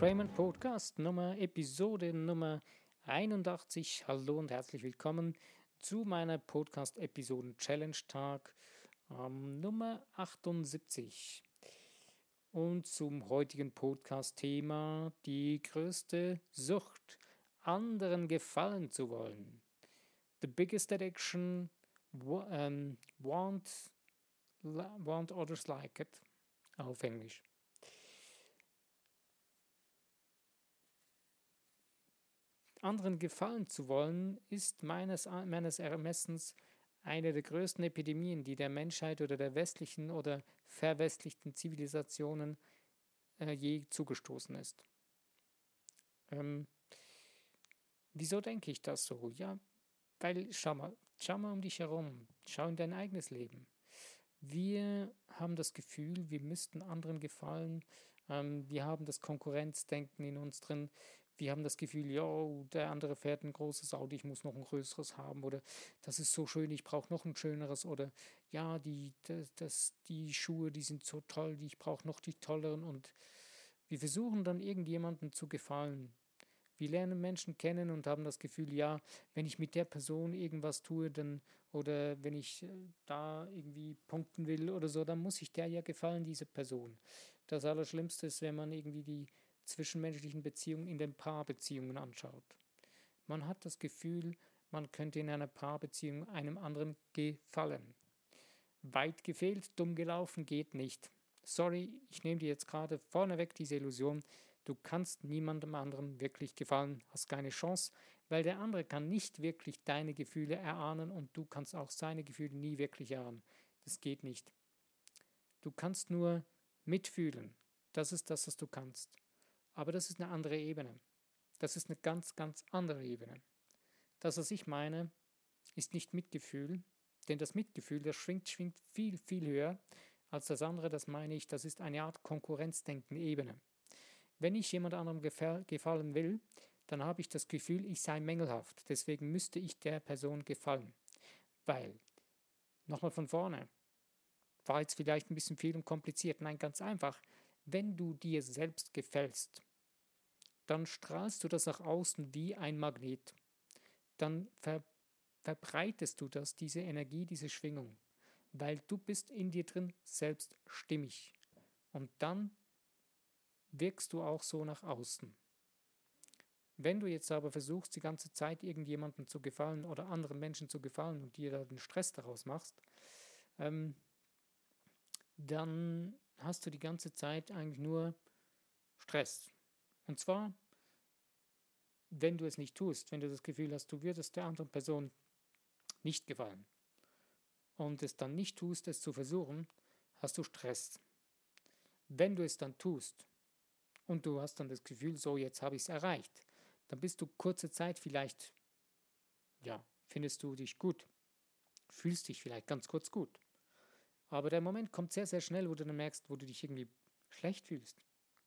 Crayman Podcast Nummer Episode Nummer 81. Hallo und herzlich willkommen zu meiner Podcast Episoden Challenge Tag ähm, Nummer 78. Und zum heutigen Podcast Thema die größte Sucht, anderen gefallen zu wollen. The biggest addiction um, want, want others like it auf Englisch. Anderen gefallen zu wollen, ist meines, meines Ermessens eine der größten Epidemien, die der Menschheit oder der westlichen oder verwestlichten Zivilisationen äh, je zugestoßen ist. Ähm, wieso denke ich das so? Ja, weil, schau mal, schau mal um dich herum, schau in dein eigenes Leben. Wir haben das Gefühl, wir müssten anderen gefallen. Ähm, wir haben das Konkurrenzdenken in uns drin wir haben das Gefühl, ja, der andere fährt ein großes Auto, ich muss noch ein größeres haben oder das ist so schön, ich brauche noch ein schöneres oder ja, die, das, das, die Schuhe, die sind so toll, die, ich brauche noch die tolleren und wir versuchen dann irgendjemandem zu gefallen. Wir lernen Menschen kennen und haben das Gefühl, ja, wenn ich mit der Person irgendwas tue, dann oder wenn ich äh, da irgendwie punkten will oder so, dann muss ich der ja gefallen, diese Person. Das Allerschlimmste ist, wenn man irgendwie die zwischenmenschlichen Beziehungen in den Paarbeziehungen anschaut. Man hat das Gefühl, man könnte in einer Paarbeziehung einem anderen gefallen. Weit gefehlt, dumm gelaufen geht nicht. Sorry, ich nehme dir jetzt gerade vorneweg diese Illusion, du kannst niemandem anderen wirklich gefallen, hast keine Chance, weil der andere kann nicht wirklich deine Gefühle erahnen und du kannst auch seine Gefühle nie wirklich erahnen. Das geht nicht. Du kannst nur mitfühlen. Das ist das, was du kannst. Aber das ist eine andere Ebene. Das ist eine ganz, ganz andere Ebene. Das, was ich meine, ist nicht Mitgefühl, denn das Mitgefühl, das schwingt, schwingt viel, viel höher als das andere. Das meine ich, das ist eine Art Konkurrenzdenken-Ebene. Wenn ich jemand anderem gefallen will, dann habe ich das Gefühl, ich sei mängelhaft. Deswegen müsste ich der Person gefallen. Weil, nochmal von vorne, war jetzt vielleicht ein bisschen viel und kompliziert. Nein, ganz einfach. Wenn du dir selbst gefällst, dann strahlst du das nach außen wie ein Magnet. Dann ver verbreitest du das, diese Energie, diese Schwingung, weil du bist in dir drin selbst stimmig. Und dann wirkst du auch so nach außen. Wenn du jetzt aber versuchst, die ganze Zeit irgendjemandem zu gefallen oder anderen Menschen zu gefallen und dir da den Stress daraus machst, ähm, dann hast du die ganze Zeit eigentlich nur Stress. Und zwar, wenn du es nicht tust, wenn du das Gefühl hast, du würdest der anderen Person nicht gefallen und es dann nicht tust, es zu versuchen, hast du Stress. Wenn du es dann tust und du hast dann das Gefühl, so jetzt habe ich es erreicht, dann bist du kurze Zeit vielleicht, ja, findest du dich gut, fühlst dich vielleicht ganz kurz gut. Aber der Moment kommt sehr, sehr schnell, wo du dann merkst, wo du dich irgendwie schlecht fühlst.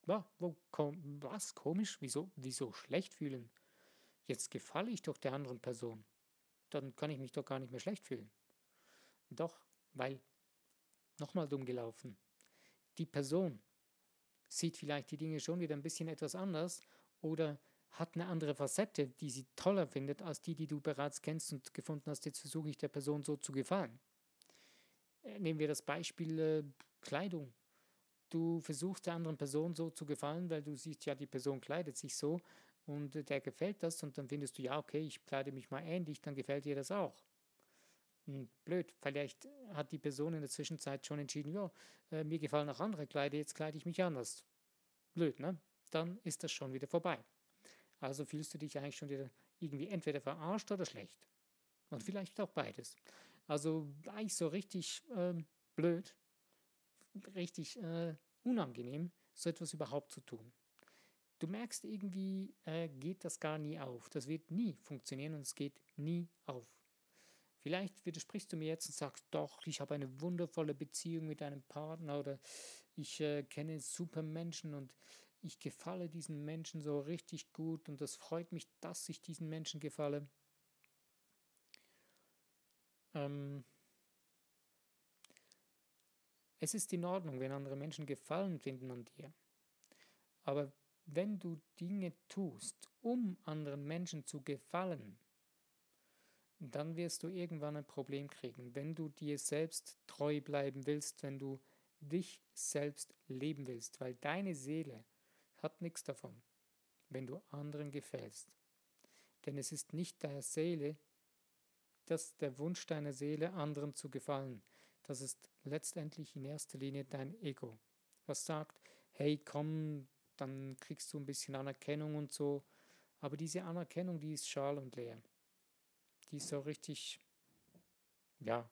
Ja, wo, was? Komisch? Wieso? Wieso schlecht fühlen? Jetzt gefalle ich doch der anderen Person. Dann kann ich mich doch gar nicht mehr schlecht fühlen. Doch, weil, nochmal dumm gelaufen. Die Person sieht vielleicht die Dinge schon wieder ein bisschen etwas anders oder hat eine andere Facette, die sie toller findet als die, die du bereits kennst und gefunden hast. Jetzt versuche ich der Person so zu gefallen. Äh, nehmen wir das Beispiel äh, Kleidung. Du versuchst der anderen Person so zu gefallen, weil du siehst, ja, die Person kleidet sich so und äh, der gefällt das und dann findest du, ja, okay, ich kleide mich mal ähnlich, dann gefällt dir das auch. Hm, blöd, vielleicht hat die Person in der Zwischenzeit schon entschieden, ja, äh, mir gefallen auch andere Kleider, jetzt kleide ich mich anders. Blöd, ne? Dann ist das schon wieder vorbei. Also fühlst du dich eigentlich schon wieder irgendwie entweder verarscht oder schlecht. Und vielleicht auch beides. Also eigentlich so richtig äh, blöd, richtig äh, unangenehm, so etwas überhaupt zu tun. Du merkst irgendwie, äh, geht das gar nie auf. Das wird nie funktionieren und es geht nie auf. Vielleicht widersprichst du mir jetzt und sagst, doch, ich habe eine wundervolle Beziehung mit einem Partner oder ich äh, kenne super Menschen und ich gefalle diesen Menschen so richtig gut und das freut mich, dass ich diesen Menschen gefalle. Ähm, es ist in Ordnung, wenn andere Menschen Gefallen finden an dir. Aber wenn du Dinge tust, um anderen Menschen zu gefallen, dann wirst du irgendwann ein Problem kriegen. Wenn du dir selbst treu bleiben willst, wenn du dich selbst leben willst, weil deine Seele hat nichts davon, wenn du anderen gefällst. Denn es ist nicht deine Seele, das der Wunsch deiner Seele, anderen zu gefallen. Das ist letztendlich in erster Linie dein Ego, was sagt, hey, komm, dann kriegst du ein bisschen Anerkennung und so. Aber diese Anerkennung, die ist schal und leer. Die ist so richtig, ja,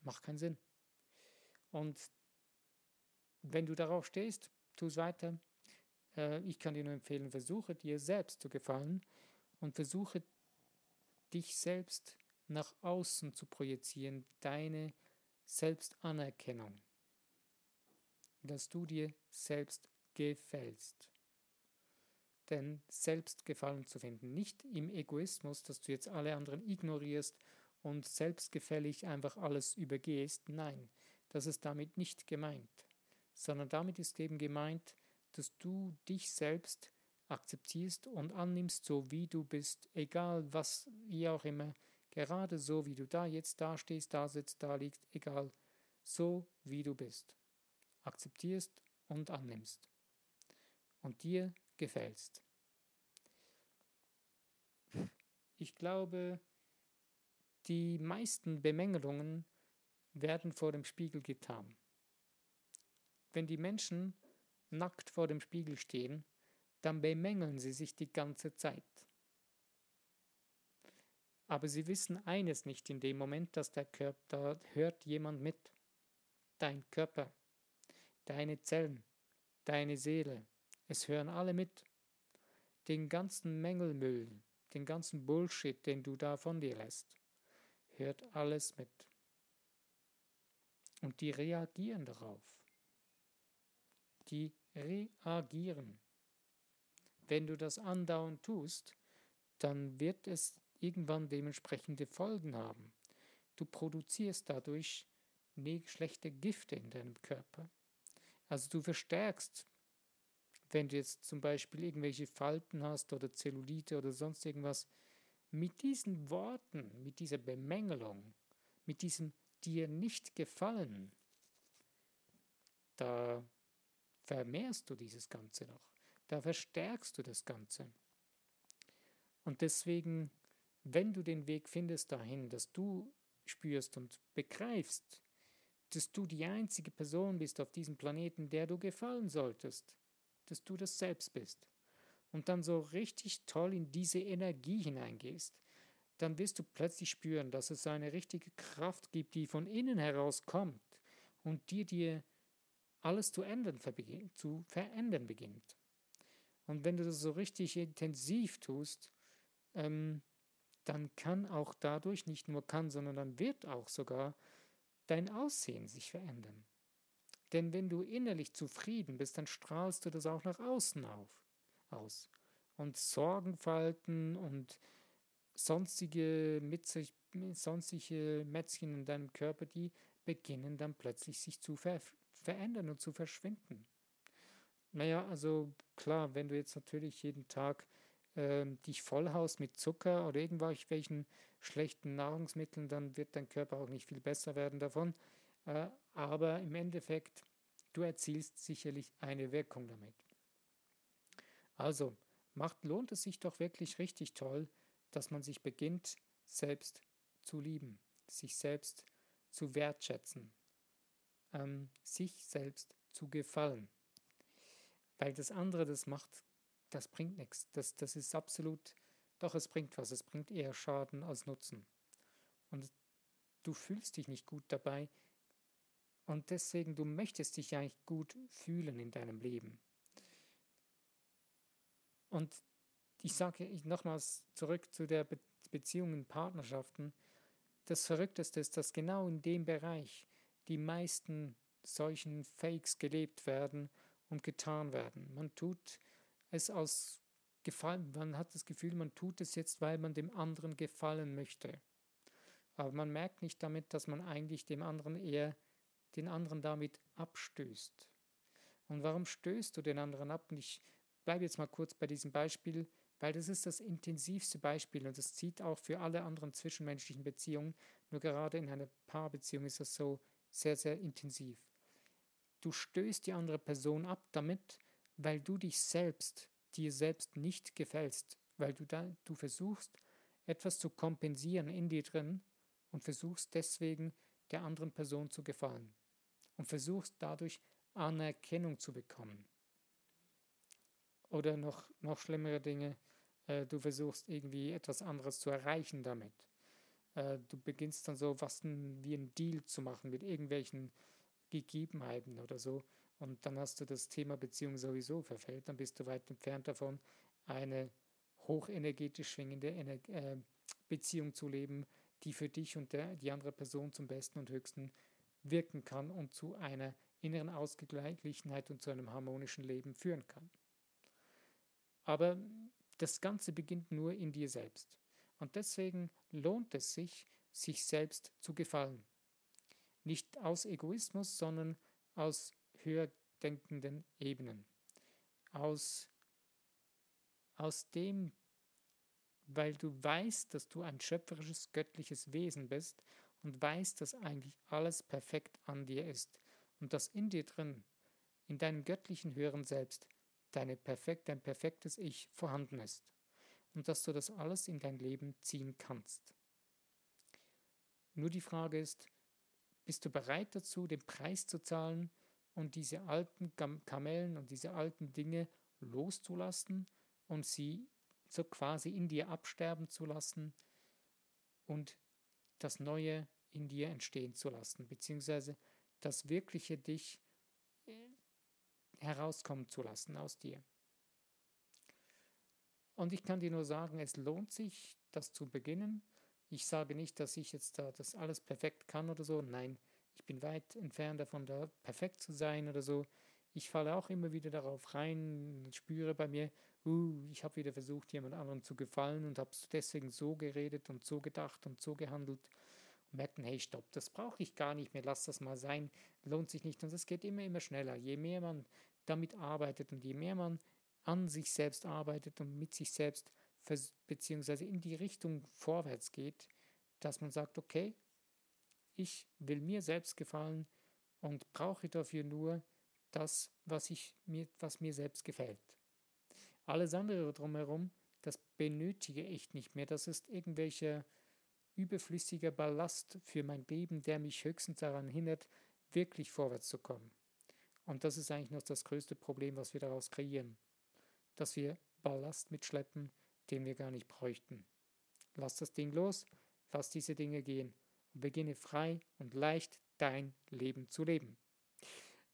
macht keinen Sinn. Und wenn du darauf stehst, tu es weiter. Äh, ich kann dir nur empfehlen, versuche dir selbst zu gefallen und versuche dich selbst nach außen zu projizieren, deine Selbstanerkennung, dass du dir selbst gefällst. Denn Selbstgefallen zu finden, nicht im Egoismus, dass du jetzt alle anderen ignorierst und selbstgefällig einfach alles übergehst, nein, das ist damit nicht gemeint, sondern damit ist eben gemeint, dass du dich selbst akzeptierst und annimmst, so wie du bist, egal was, wie auch immer, gerade so wie du da jetzt da stehst, da sitzt, da liegst, egal, so wie du bist. Akzeptierst und annimmst und dir gefällst. Ich glaube, die meisten Bemängelungen werden vor dem Spiegel getan. Wenn die Menschen nackt vor dem Spiegel stehen, dann bemängeln sie sich die ganze Zeit. Aber sie wissen eines nicht in dem Moment, dass der Körper, da hört jemand mit. Dein Körper, deine Zellen, deine Seele, es hören alle mit. Den ganzen Mängelmüll, den ganzen Bullshit, den du da von dir lässt, hört alles mit. Und die reagieren darauf. Die reagieren. Wenn du das andauernd tust, dann wird es irgendwann dementsprechende Folgen haben. Du produzierst dadurch schlechte Gifte in deinem Körper. Also du verstärkst wenn du jetzt zum Beispiel irgendwelche Falten hast oder Zellulite oder sonst irgendwas, mit diesen Worten, mit dieser Bemängelung, mit diesem dir nicht gefallen, da vermehrst du dieses Ganze noch, da verstärkst du das Ganze. Und deswegen, wenn du den Weg findest dahin, dass du spürst und begreifst, dass du die einzige Person bist auf diesem Planeten, der du gefallen solltest, dass du das selbst bist und dann so richtig toll in diese Energie hineingehst, dann wirst du plötzlich spüren, dass es eine richtige Kraft gibt, die von innen heraus kommt und die dir alles zu ändern, zu verändern beginnt. Und wenn du das so richtig intensiv tust, ähm, dann kann auch dadurch, nicht nur kann, sondern dann wird auch sogar dein Aussehen sich verändern. Denn wenn du innerlich zufrieden bist, dann strahlst du das auch nach außen auf, aus. Und Sorgenfalten und sonstige, Mitzig, sonstige Mätzchen in deinem Körper, die beginnen dann plötzlich sich zu ver verändern und zu verschwinden. Naja, also klar, wenn du jetzt natürlich jeden Tag äh, dich vollhaust mit Zucker oder irgendwelchen schlechten Nahrungsmitteln, dann wird dein Körper auch nicht viel besser werden davon. Äh, aber im Endeffekt, du erzielst sicherlich eine Wirkung damit. Also, macht, lohnt es sich doch wirklich richtig toll, dass man sich beginnt, selbst zu lieben, sich selbst zu wertschätzen, ähm, sich selbst zu gefallen. Weil das andere, das macht, das bringt nichts. Das, das ist absolut, doch es bringt was, es bringt eher Schaden als Nutzen. Und du fühlst dich nicht gut dabei, und deswegen, du möchtest dich eigentlich gut fühlen in deinem Leben. Und ich sage nochmals zurück zu der Be Beziehungen, Partnerschaften. Das Verrückteste ist, dass genau in dem Bereich die meisten solchen Fakes gelebt werden und getan werden. Man tut es aus Gefallen, man hat das Gefühl, man tut es jetzt, weil man dem anderen gefallen möchte. Aber man merkt nicht damit, dass man eigentlich dem anderen eher den anderen damit abstößt. Und warum stößt du den anderen ab? Nicht, bleibe jetzt mal kurz bei diesem Beispiel, weil das ist das intensivste Beispiel und das zieht auch für alle anderen zwischenmenschlichen Beziehungen. Nur gerade in einer Paarbeziehung ist das so sehr, sehr intensiv. Du stößt die andere Person ab damit, weil du dich selbst, dir selbst nicht gefällst, weil du da, du versuchst, etwas zu kompensieren in dir drin und versuchst deswegen der anderen Person zu gefallen und versuchst dadurch Anerkennung zu bekommen. Oder noch, noch schlimmere Dinge, äh, du versuchst irgendwie etwas anderes zu erreichen damit. Äh, du beginnst dann so was wie ein Deal zu machen mit irgendwelchen Gegebenheiten oder so. Und dann hast du das Thema Beziehung sowieso verfällt, dann bist du weit entfernt davon, eine hochenergetisch schwingende Ener äh, Beziehung zu leben, die für dich und der, die andere Person zum Besten und Höchsten wirken kann und zu einer inneren Ausgeglichenheit und zu einem harmonischen Leben führen kann. Aber das Ganze beginnt nur in dir selbst. Und deswegen lohnt es sich, sich selbst zu gefallen. Nicht aus Egoismus, sondern aus höher denkenden Ebenen. Aus, aus dem, weil du weißt, dass du ein schöpferisches, göttliches Wesen bist und weißt, dass eigentlich alles perfekt an dir ist und dass in dir drin, in deinem göttlichen höheren Selbst, deine perfekt, dein perfektes Ich vorhanden ist und dass du das alles in dein Leben ziehen kannst. Nur die Frage ist, bist du bereit dazu, den Preis zu zahlen und diese alten Kamellen und diese alten Dinge loszulassen und sie so quasi in dir absterben zu lassen und das Neue in dir entstehen zu lassen, beziehungsweise das wirkliche dich äh, herauskommen zu lassen aus dir. Und ich kann dir nur sagen, es lohnt sich, das zu beginnen. Ich sage nicht, dass ich jetzt da das alles perfekt kann oder so. Nein, ich bin weit entfernt davon, da perfekt zu sein oder so. Ich falle auch immer wieder darauf rein spüre bei mir, uh, ich habe wieder versucht, jemand anderem zu gefallen und habe deswegen so geredet und so gedacht und so gehandelt und merken, hey, stopp, das brauche ich gar nicht mehr, lass das mal sein, lohnt sich nicht. Und es geht immer, immer schneller. Je mehr man damit arbeitet und je mehr man an sich selbst arbeitet und mit sich selbst beziehungsweise in die Richtung vorwärts geht, dass man sagt, okay, ich will mir selbst gefallen und brauche dafür nur das, was, ich mir, was mir selbst gefällt. Alles andere drumherum, das benötige ich nicht mehr. Das ist irgendwelcher überflüssiger Ballast für mein Leben, der mich höchstens daran hindert, wirklich vorwärts zu kommen. Und das ist eigentlich noch das größte Problem, was wir daraus kreieren. Dass wir Ballast mitschleppen, den wir gar nicht bräuchten. Lass das Ding los, lass diese Dinge gehen und beginne frei und leicht dein Leben zu leben.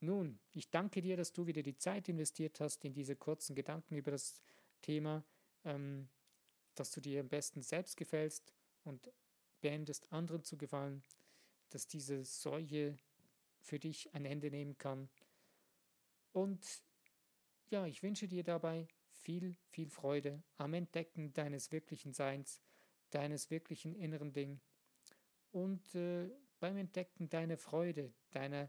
Nun, ich danke dir, dass du wieder die Zeit investiert hast in diese kurzen Gedanken über das Thema, ähm, dass du dir am besten selbst gefällst und beendest, anderen zu gefallen, dass diese Seuche für dich ein Ende nehmen kann. Und ja, ich wünsche dir dabei viel, viel Freude am Entdecken deines wirklichen Seins, deines wirklichen inneren Ding und äh, beim Entdecken deiner Freude, deiner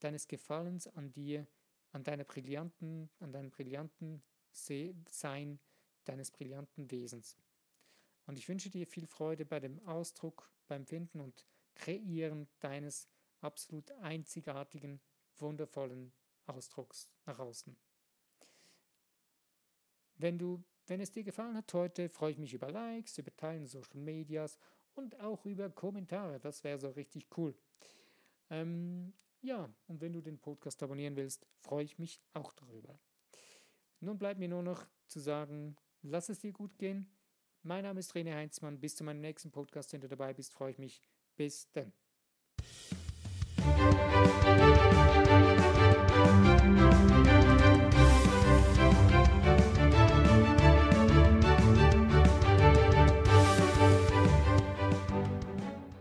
deines Gefallens an dir, an deiner brillanten, an deinem brillanten Sein, deines brillanten Wesens. Und ich wünsche dir viel Freude bei dem Ausdruck, beim Finden und Kreieren deines absolut einzigartigen, wundervollen Ausdrucks nach außen. Wenn du, wenn es dir gefallen hat heute, freue ich mich über Likes, über Teilen Social Medias und auch über Kommentare. Das wäre so richtig cool. Ähm, ja, und wenn du den Podcast abonnieren willst, freue ich mich auch darüber. Nun bleibt mir nur noch zu sagen, lass es dir gut gehen. Mein Name ist René Heinzmann. Bis zu meinem nächsten Podcast, wenn du dabei bist, freue ich mich. Bis dann.